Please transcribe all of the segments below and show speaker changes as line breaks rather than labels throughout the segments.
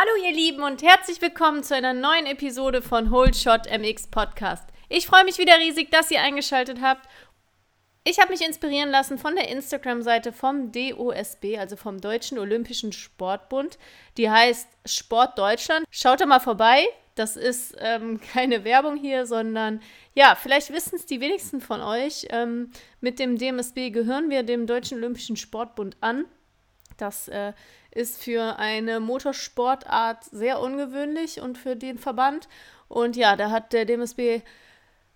Hallo ihr Lieben und herzlich willkommen zu einer neuen Episode von Whole Shot MX Podcast. Ich freue mich wieder riesig, dass ihr eingeschaltet habt. Ich habe mich inspirieren lassen von der Instagram-Seite vom DOSB, also vom Deutschen Olympischen Sportbund. Die heißt Sport Deutschland. Schaut da mal vorbei. Das ist ähm, keine Werbung hier, sondern ja, vielleicht wissen es die wenigsten von euch. Ähm, mit dem DMSB gehören wir dem Deutschen Olympischen Sportbund an. Das äh, ist für eine Motorsportart sehr ungewöhnlich und für den Verband. Und ja, da hat der DMSB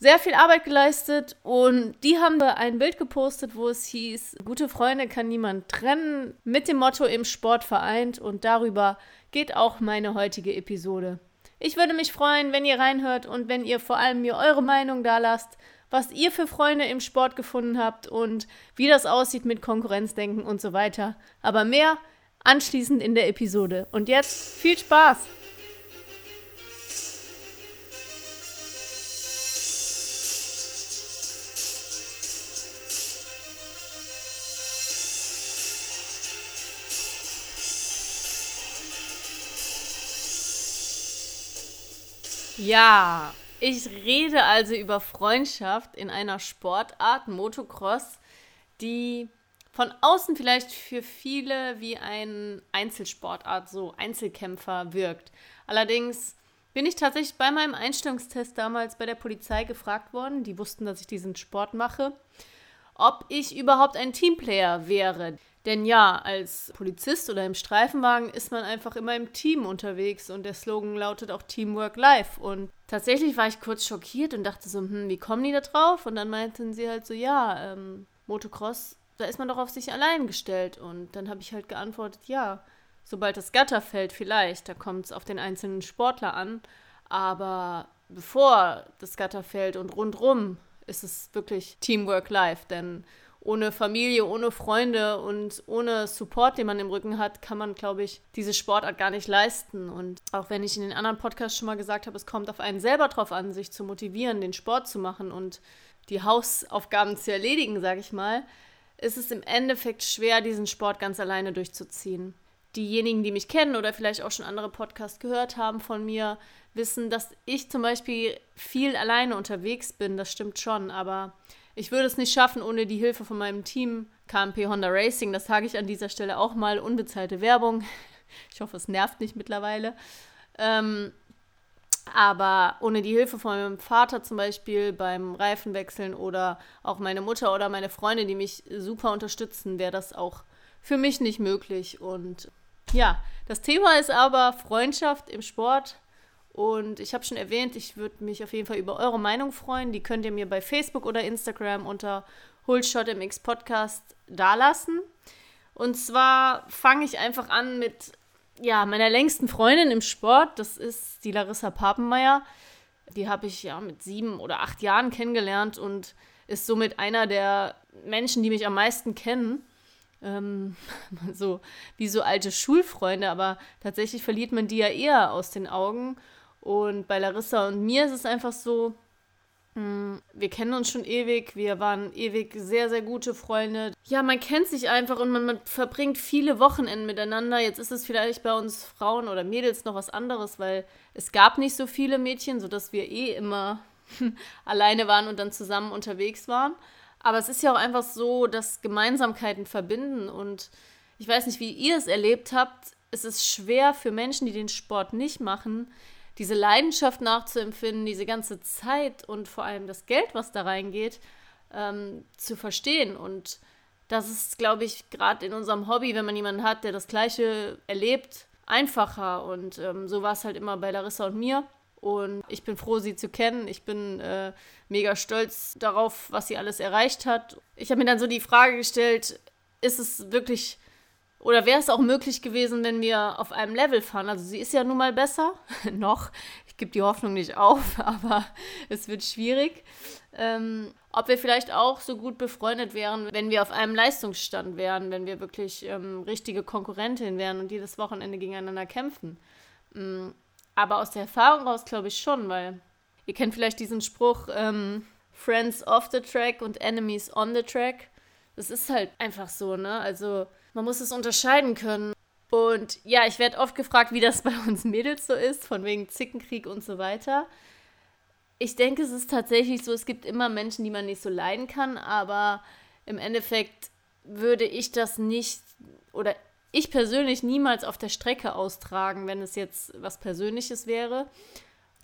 sehr viel Arbeit geleistet und die haben ein Bild gepostet, wo es hieß, gute Freunde kann niemand trennen, mit dem Motto im Sport vereint und darüber geht auch meine heutige Episode. Ich würde mich freuen, wenn ihr reinhört und wenn ihr vor allem mir eure Meinung da lasst, was ihr für Freunde im Sport gefunden habt und wie das aussieht mit Konkurrenzdenken und so weiter. Aber mehr anschließend in der Episode. Und jetzt viel Spaß! Ja, ich rede also über Freundschaft in einer Sportart, Motocross, die von außen vielleicht für viele wie ein Einzelsportart, so Einzelkämpfer wirkt. Allerdings bin ich tatsächlich bei meinem Einstellungstest damals bei der Polizei gefragt worden, die wussten, dass ich diesen Sport mache, ob ich überhaupt ein Teamplayer wäre. Denn ja, als Polizist oder im Streifenwagen ist man einfach immer im Team unterwegs und der Slogan lautet auch Teamwork Life. Und tatsächlich war ich kurz schockiert und dachte so, hm, wie kommen die da drauf? Und dann meinten sie halt so, ja, ähm, Motocross da ist man doch auf sich allein gestellt. Und dann habe ich halt geantwortet, ja, sobald das Gatter fällt, vielleicht, da kommt es auf den einzelnen Sportler an. Aber bevor das Gatter fällt und rundrum ist es wirklich Teamwork live, denn ohne Familie, ohne Freunde und ohne Support, den man im Rücken hat, kann man, glaube ich, diese Sportart gar nicht leisten. Und auch wenn ich in den anderen Podcasts schon mal gesagt habe, es kommt auf einen selber drauf an, sich zu motivieren, den Sport zu machen und die Hausaufgaben zu erledigen, sage ich mal, ist es im Endeffekt schwer, diesen Sport ganz alleine durchzuziehen. Diejenigen, die mich kennen oder vielleicht auch schon andere Podcasts gehört haben von mir, wissen, dass ich zum Beispiel viel alleine unterwegs bin. Das stimmt schon, aber ich würde es nicht schaffen ohne die Hilfe von meinem Team KMP Honda Racing. Das sage ich an dieser Stelle auch mal. Unbezahlte Werbung. Ich hoffe, es nervt nicht mittlerweile. Ähm, aber ohne die Hilfe von meinem Vater zum Beispiel beim Reifenwechseln oder auch meine Mutter oder meine Freunde, die mich super unterstützen, wäre das auch für mich nicht möglich. Und ja, das Thema ist aber Freundschaft im Sport. Und ich habe schon erwähnt, ich würde mich auf jeden Fall über eure Meinung freuen. Die könnt ihr mir bei Facebook oder Instagram unter HullShotMX Podcast dalassen. Und zwar fange ich einfach an mit ja, meiner längsten Freundin im Sport, das ist die Larissa Papenmeier. Die habe ich ja mit sieben oder acht Jahren kennengelernt und ist somit einer der Menschen, die mich am meisten kennen. Ähm, so wie so alte Schulfreunde, aber tatsächlich verliert man die ja eher aus den Augen. Und bei Larissa und mir ist es einfach so, hm, wir kennen uns schon ewig, wir waren ewig sehr, sehr gute Freunde. Ja, man kennt sich einfach und man, man, verbringt viele Wochenenden miteinander. Jetzt ist es vielleicht bei uns Frauen oder Mädels noch was anderes, weil es gab nicht so viele Mädchen, sodass wir eh immer alleine waren und dann zusammen unterwegs waren. Aber es ist ja auch einfach so, dass Gemeinsamkeiten verbinden und ich weiß nicht, wie ihr es erlebt habt. Es ist schwer für Menschen, die den Sport nicht machen, diese Leidenschaft nachzuempfinden, diese ganze Zeit und vor allem das Geld, was da reingeht, ähm, zu verstehen. Und das ist, glaube ich, gerade in unserem Hobby, wenn man jemanden hat, der das Gleiche erlebt, einfacher. Und ähm, so war es halt immer bei Larissa und mir. Und ich bin froh, sie zu kennen. Ich bin äh, mega stolz darauf, was sie alles erreicht hat. Ich habe mir dann so die Frage gestellt, ist es wirklich oder wäre es auch möglich gewesen, wenn wir auf einem Level fahren? Also sie ist ja nun mal besser, noch. Ich gebe die Hoffnung nicht auf, aber es wird schwierig. Ähm, ob wir vielleicht auch so gut befreundet wären, wenn wir auf einem Leistungsstand wären, wenn wir wirklich ähm, richtige Konkurrentinnen wären und jedes Wochenende gegeneinander kämpfen. Ähm, aber aus der Erfahrung raus glaube ich schon, weil ihr kennt vielleicht diesen Spruch, ähm, Friends off the track und Enemies on the track. Das ist halt einfach so, ne? Also man muss es unterscheiden können. Und ja, ich werde oft gefragt, wie das bei uns Mädels so ist, von wegen Zickenkrieg und so weiter. Ich denke, es ist tatsächlich so, es gibt immer Menschen, die man nicht so leiden kann, aber im Endeffekt würde ich das nicht oder ich persönlich niemals auf der Strecke austragen, wenn es jetzt was Persönliches wäre.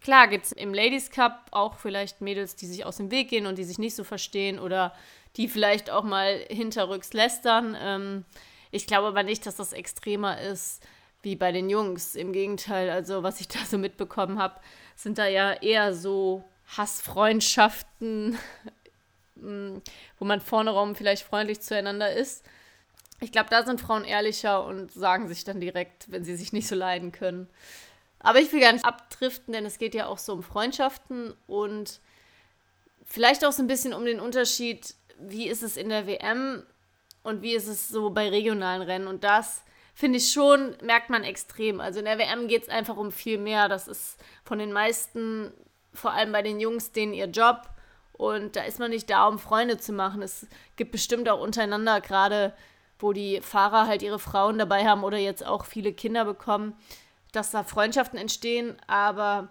Klar gibt es im Ladies Cup auch vielleicht Mädels, die sich aus dem Weg gehen und die sich nicht so verstehen oder die vielleicht auch mal hinterrücks lästern. Ähm, ich glaube aber nicht, dass das extremer ist wie bei den Jungs. Im Gegenteil, also was ich da so mitbekommen habe, sind da ja eher so Hassfreundschaften, mm, wo man vorne rum vielleicht freundlich zueinander ist. Ich glaube, da sind Frauen ehrlicher und sagen sich dann direkt, wenn sie sich nicht so leiden können. Aber ich will gar nicht abdriften, denn es geht ja auch so um Freundschaften und vielleicht auch so ein bisschen um den Unterschied, wie ist es in der WM und wie ist es so bei regionalen Rennen. Und das finde ich schon, merkt man extrem. Also in der WM geht es einfach um viel mehr. Das ist von den meisten, vor allem bei den Jungs, denen ihr Job. Und da ist man nicht da, um Freunde zu machen. Es gibt bestimmt auch untereinander gerade, wo die Fahrer halt ihre Frauen dabei haben oder jetzt auch viele Kinder bekommen dass da Freundschaften entstehen, aber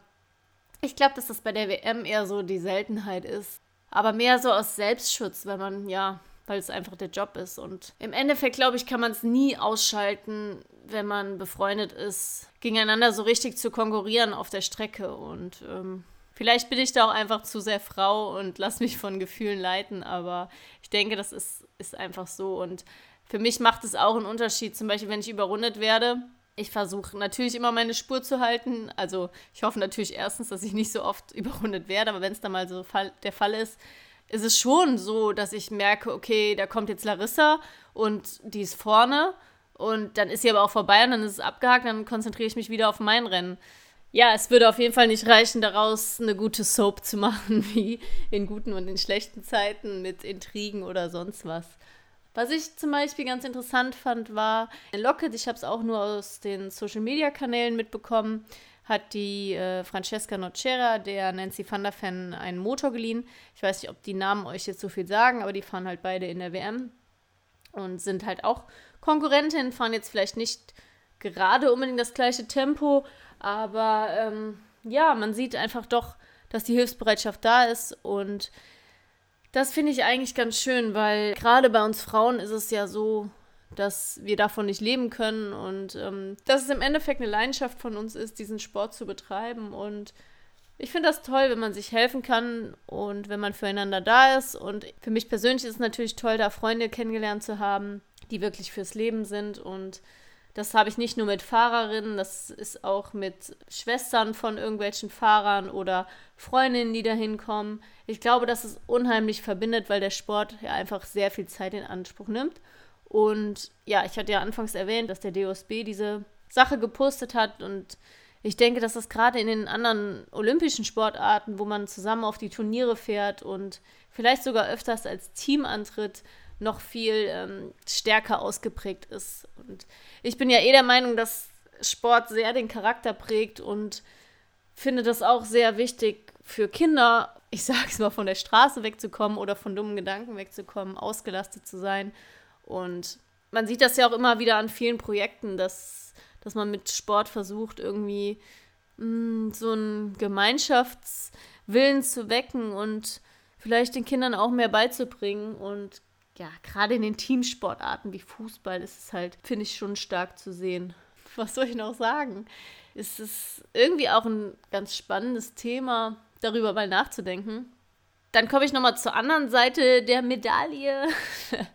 ich glaube, dass das bei der WM eher so die Seltenheit ist. Aber mehr so aus Selbstschutz, wenn man, ja, weil es einfach der Job ist. Und im Endeffekt, glaube ich, kann man es nie ausschalten, wenn man befreundet ist, gegeneinander so richtig zu konkurrieren auf der Strecke. Und ähm, vielleicht bin ich da auch einfach zu sehr Frau und lasse mich von Gefühlen leiten, aber ich denke, das ist, ist einfach so. Und für mich macht es auch einen Unterschied, zum Beispiel, wenn ich überrundet werde ich versuche natürlich immer meine Spur zu halten. Also ich hoffe natürlich erstens, dass ich nicht so oft überrundet werde, aber wenn es dann mal so fall, der Fall ist, ist es schon so, dass ich merke, okay, da kommt jetzt Larissa und die ist vorne und dann ist sie aber auch vorbei und dann ist es abgehakt, dann konzentriere ich mich wieder auf mein Rennen. Ja, es würde auf jeden Fall nicht reichen, daraus eine gute Soap zu machen, wie in guten und in schlechten Zeiten mit Intrigen oder sonst was. Was ich zum Beispiel ganz interessant fand, war Locket, ich habe es auch nur aus den Social-Media-Kanälen mitbekommen, hat die äh, Francesca Nocera, der Nancy van der Fan, einen Motor geliehen. Ich weiß nicht, ob die Namen euch jetzt so viel sagen, aber die fahren halt beide in der WM und sind halt auch Konkurrentinnen, fahren jetzt vielleicht nicht gerade unbedingt das gleiche Tempo, aber ähm, ja, man sieht einfach doch, dass die Hilfsbereitschaft da ist und das finde ich eigentlich ganz schön, weil gerade bei uns Frauen ist es ja so, dass wir davon nicht leben können und ähm, dass es im Endeffekt eine Leidenschaft von uns ist, diesen Sport zu betreiben. Und ich finde das toll, wenn man sich helfen kann und wenn man füreinander da ist. Und für mich persönlich ist es natürlich toll, da Freunde kennengelernt zu haben, die wirklich fürs Leben sind und das habe ich nicht nur mit Fahrerinnen, das ist auch mit Schwestern von irgendwelchen Fahrern oder Freundinnen, die da hinkommen. Ich glaube, dass es unheimlich verbindet, weil der Sport ja einfach sehr viel Zeit in Anspruch nimmt. Und ja, ich hatte ja anfangs erwähnt, dass der DOSB diese Sache gepostet hat und ich denke, dass das gerade in den anderen olympischen Sportarten, wo man zusammen auf die Turniere fährt und vielleicht sogar öfters als Team antritt, noch viel ähm, stärker ausgeprägt ist. Und ich bin ja eh der Meinung, dass Sport sehr den Charakter prägt und finde das auch sehr wichtig für Kinder, ich sage es mal, von der Straße wegzukommen oder von dummen Gedanken wegzukommen, ausgelastet zu sein. Und man sieht das ja auch immer wieder an vielen Projekten, dass, dass man mit Sport versucht, irgendwie mh, mm, so einen Gemeinschaftswillen zu wecken und vielleicht den Kindern auch mehr beizubringen. Und ja, gerade in den Teamsportarten wie Fußball ist es halt, finde ich, schon stark zu sehen. Was soll ich noch sagen? Es ist irgendwie auch ein ganz spannendes Thema, darüber mal nachzudenken. Dann komme ich nochmal zur anderen Seite der Medaille.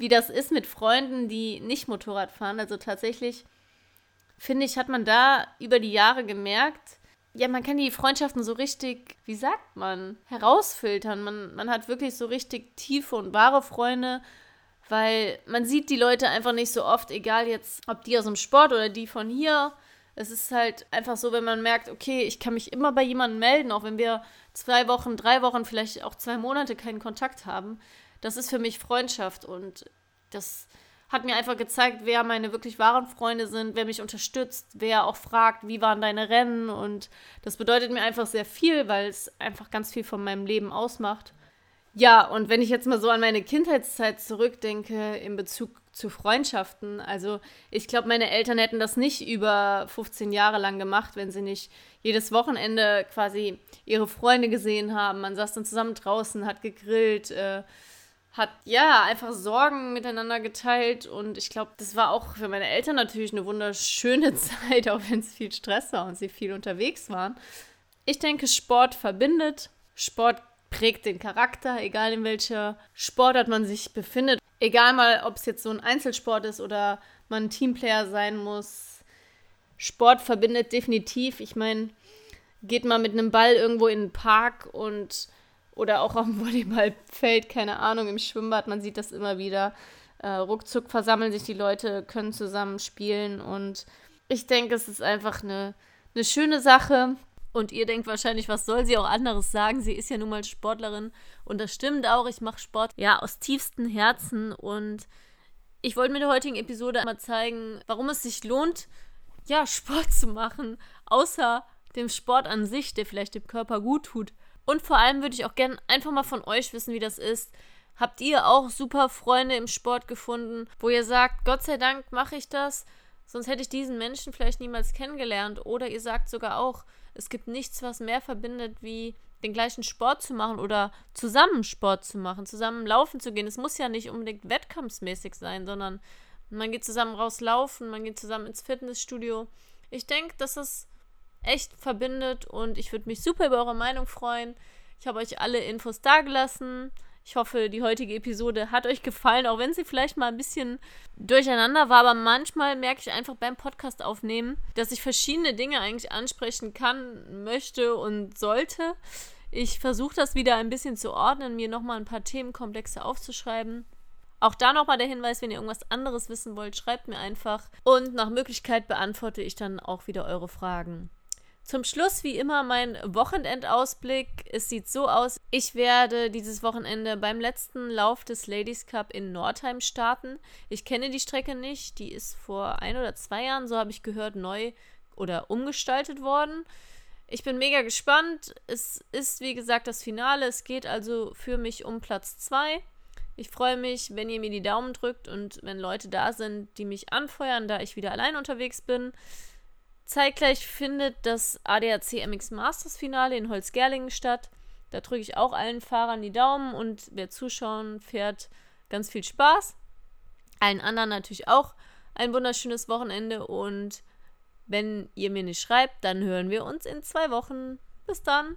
wie das ist mit Freunden, die nicht Motorrad fahren. Also tatsächlich, finde ich, hat man da über die Jahre gemerkt, ja, man kann die Freundschaften so richtig, wie sagt man, herausfiltern. Man, man hat wirklich so richtig tiefe und wahre Freunde, weil man sieht die Leute einfach nicht so oft, egal jetzt, ob die aus dem Sport oder die von hier. Es ist halt einfach so, wenn man merkt, okay, ich kann mich immer bei jemandem melden, auch wenn wir zwei Wochen, drei Wochen, vielleicht auch zwei Monate keinen Kontakt haben. Das ist für mich Freundschaft und das hat mir einfach gezeigt, wer meine wirklich wahren Freunde sind, wer mich unterstützt, wer auch fragt, wie waren deine Rennen. Und das bedeutet mir einfach sehr viel, weil es einfach ganz viel von meinem Leben ausmacht. Ja, und wenn ich jetzt mal so an meine Kindheitszeit zurückdenke in Bezug zu Freundschaften. Also ich glaube, meine Eltern hätten das nicht über 15 Jahre lang gemacht, wenn sie nicht jedes Wochenende quasi ihre Freunde gesehen haben. Man saß dann zusammen draußen, hat gegrillt, äh, hat ja einfach Sorgen miteinander geteilt und ich glaube, das war auch für meine Eltern natürlich eine wunderschöne Zeit, auch wenn es viel Stress war und sie viel unterwegs waren. Ich denke, Sport verbindet, Sport prägt den Charakter, egal in welcher Sportart man sich befindet. Egal mal, ob es jetzt so ein Einzelsport ist oder man Teamplayer sein muss. Sport verbindet definitiv. Ich meine, geht mal mit einem Ball irgendwo in den Park und oder auch am Volleyballfeld, keine Ahnung, im Schwimmbad, man sieht das immer wieder. Äh, ruckzuck versammeln sich die Leute, können zusammen spielen und ich denke, es ist einfach eine, eine schöne Sache. Und ihr denkt wahrscheinlich, was soll sie auch anderes sagen? Sie ist ja nun mal Sportlerin. Und das stimmt auch. Ich mache Sport ja aus tiefstem Herzen. Und ich wollte mit der heutigen Episode einmal zeigen, warum es sich lohnt, ja, Sport zu machen. Außer dem Sport an sich, der vielleicht dem Körper gut tut. Und vor allem würde ich auch gerne einfach mal von euch wissen, wie das ist. Habt ihr auch super Freunde im Sport gefunden, wo ihr sagt, Gott sei Dank mache ich das, sonst hätte ich diesen Menschen vielleicht niemals kennengelernt. Oder ihr sagt sogar auch, es gibt nichts, was mehr verbindet, wie den gleichen Sport zu machen oder zusammen Sport zu machen, zusammen laufen zu gehen. Es muss ja nicht unbedingt wettkampfsmäßig sein, sondern man geht zusammen rauslaufen, man geht zusammen ins Fitnessstudio. Ich denke, dass es echt verbindet und ich würde mich super über eure Meinung freuen. Ich habe euch alle Infos dagelassen. Ich hoffe, die heutige Episode hat euch gefallen, auch wenn sie vielleicht mal ein bisschen durcheinander war. Aber manchmal merke ich einfach beim Podcast aufnehmen, dass ich verschiedene Dinge eigentlich ansprechen kann, möchte und sollte. Ich versuche das wieder ein bisschen zu ordnen, mir nochmal ein paar Themenkomplexe aufzuschreiben. Auch da nochmal der Hinweis, wenn ihr irgendwas anderes wissen wollt, schreibt mir einfach. Und nach Möglichkeit beantworte ich dann auch wieder eure Fragen. Zum Schluss wie immer mein Wochenendausblick. Es sieht so aus, ich werde dieses Wochenende beim letzten Lauf des Ladies Cup in Nordheim starten. Ich kenne die Strecke nicht, die ist vor ein oder zwei Jahren, so habe ich gehört, neu oder umgestaltet worden. Ich bin mega gespannt. Es ist wie gesagt das Finale. Es geht also für mich um Platz 2. Ich freue mich, wenn ihr mir die Daumen drückt und wenn Leute da sind, die mich anfeuern, da ich wieder allein unterwegs bin. Zeitgleich findet das ADAC MX Masters Finale in Holzgerlingen statt. Da drücke ich auch allen Fahrern die Daumen und wer zuschauen fährt, ganz viel Spaß. Allen anderen natürlich auch ein wunderschönes Wochenende und wenn ihr mir nicht schreibt, dann hören wir uns in zwei Wochen. Bis dann.